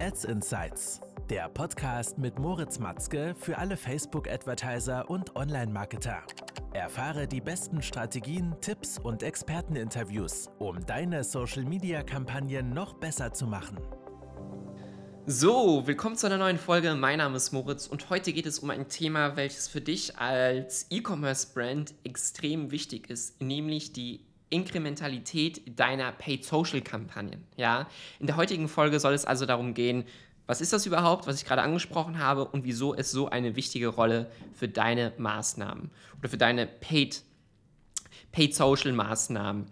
Ads Insights, der Podcast mit Moritz Matzke für alle Facebook-Advertiser und Online-Marketer. Erfahre die besten Strategien, Tipps und Experteninterviews, um deine Social-Media-Kampagnen noch besser zu machen. So, willkommen zu einer neuen Folge. Mein Name ist Moritz und heute geht es um ein Thema, welches für dich als E-Commerce-Brand extrem wichtig ist, nämlich die Inkrementalität deiner Paid Social Kampagnen. Ja? In der heutigen Folge soll es also darum gehen, was ist das überhaupt, was ich gerade angesprochen habe und wieso es so eine wichtige Rolle für deine Maßnahmen oder für deine Paid, Paid Social Maßnahmen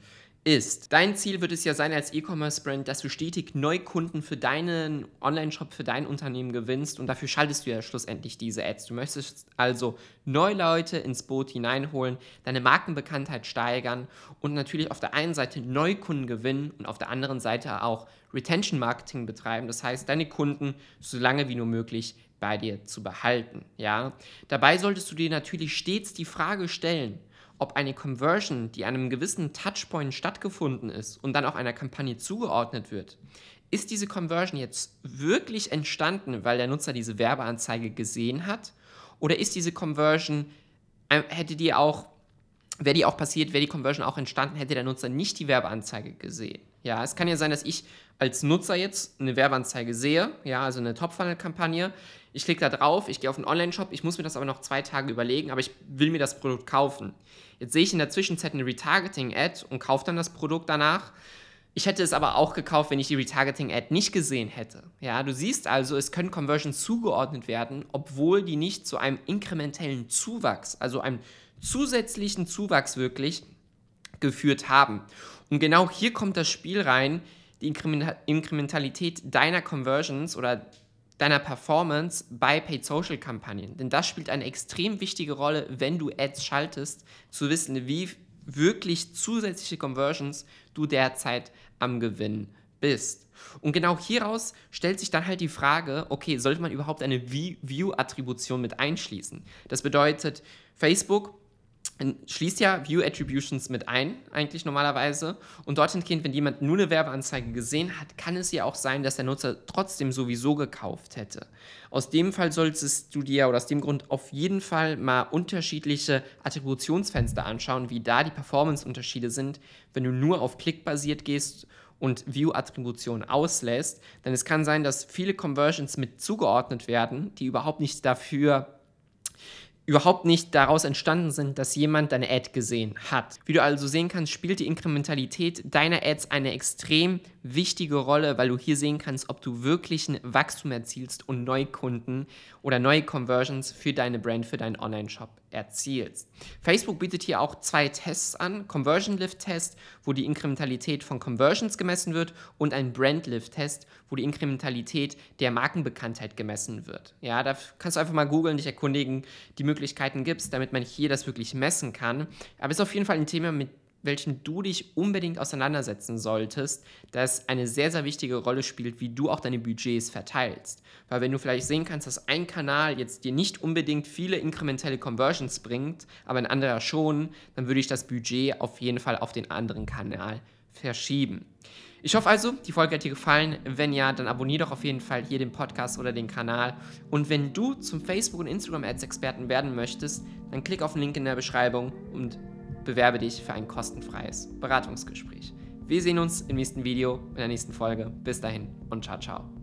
ist. Dein Ziel wird es ja sein als E-Commerce-Brand, dass du stetig Neukunden für deinen Online-Shop, für dein Unternehmen gewinnst und dafür schaltest du ja schlussendlich diese Ads. Du möchtest also neue Leute ins Boot hineinholen, deine Markenbekanntheit steigern und natürlich auf der einen Seite Neukunden gewinnen und auf der anderen Seite auch Retention-Marketing betreiben. Das heißt, deine Kunden so lange wie nur möglich bei dir zu behalten. Ja? Dabei solltest du dir natürlich stets die Frage stellen, ob eine Conversion, die an einem gewissen Touchpoint stattgefunden ist und dann auch einer Kampagne zugeordnet wird, ist diese Conversion jetzt wirklich entstanden, weil der Nutzer diese Werbeanzeige gesehen hat? Oder ist diese Conversion, äh, hätte die auch, wäre die auch passiert, wäre die Conversion auch entstanden, hätte der Nutzer nicht die Werbeanzeige gesehen? Ja, es kann ja sein, dass ich als Nutzer jetzt eine Werbeanzeige sehe, ja, also eine Top-Funnel-Kampagne. Ich klicke da drauf, ich gehe auf einen Online-Shop, ich muss mir das aber noch zwei Tage überlegen, aber ich will mir das Produkt kaufen. Jetzt sehe ich in der Zwischenzeit eine Retargeting-Ad und kaufe dann das Produkt danach. Ich hätte es aber auch gekauft, wenn ich die Retargeting-Ad nicht gesehen hätte. Ja, du siehst also, es können Conversions zugeordnet werden, obwohl die nicht zu einem inkrementellen Zuwachs, also einem zusätzlichen Zuwachs wirklich geführt haben. Und genau hier kommt das Spiel rein, die Inkrementalität deiner Conversions oder deiner Performance bei Paid Social Kampagnen. Denn das spielt eine extrem wichtige Rolle, wenn du Ads schaltest, zu wissen, wie wirklich zusätzliche Conversions du derzeit am Gewinnen bist. Und genau hieraus stellt sich dann halt die Frage, okay, sollte man überhaupt eine View-Attribution mit einschließen? Das bedeutet, Facebook schließt ja View Attributions mit ein, eigentlich normalerweise. Und dorthin gehend, wenn jemand nur eine Werbeanzeige gesehen hat, kann es ja auch sein, dass der Nutzer trotzdem sowieso gekauft hätte. Aus dem Fall solltest du dir oder aus dem Grund auf jeden Fall mal unterschiedliche Attributionsfenster anschauen, wie da die Performance-Unterschiede sind, wenn du nur auf Klick basiert gehst und View-Attribution auslässt. Denn es kann sein, dass viele Conversions mit zugeordnet werden, die überhaupt nicht dafür überhaupt nicht daraus entstanden sind, dass jemand deine Ad gesehen hat. Wie du also sehen kannst, spielt die Inkrementalität deiner Ads eine extrem wichtige Rolle, weil du hier sehen kannst, ob du wirklich ein Wachstum erzielst und Neukunden oder neue Conversions für deine Brand, für deinen Online-Shop erzielst. Facebook bietet hier auch zwei Tests an, Conversion Lift Test, wo die Inkrementalität von Conversions gemessen wird und ein Brand Lift Test, wo die Inkrementalität der Markenbekanntheit gemessen wird. Ja, da kannst du einfach mal googeln, dich erkundigen, die Möglichkeiten gibt es, damit man hier das wirklich messen kann. Aber es ist auf jeden Fall ein Thema, mit welchem du dich unbedingt auseinandersetzen solltest, das eine sehr, sehr wichtige Rolle spielt, wie du auch deine Budgets verteilst. Weil wenn du vielleicht sehen kannst, dass ein Kanal jetzt dir nicht unbedingt viele inkrementelle Conversions bringt, aber ein anderer schon, dann würde ich das Budget auf jeden Fall auf den anderen Kanal verschieben. Ich hoffe also, die Folge hat dir gefallen. Wenn ja, dann abonniere doch auf jeden Fall hier den Podcast oder den Kanal. Und wenn du zum Facebook- und Instagram-Ads-Experten werden möchtest, dann klick auf den Link in der Beschreibung und bewerbe dich für ein kostenfreies Beratungsgespräch. Wir sehen uns im nächsten Video, in der nächsten Folge. Bis dahin und ciao, ciao.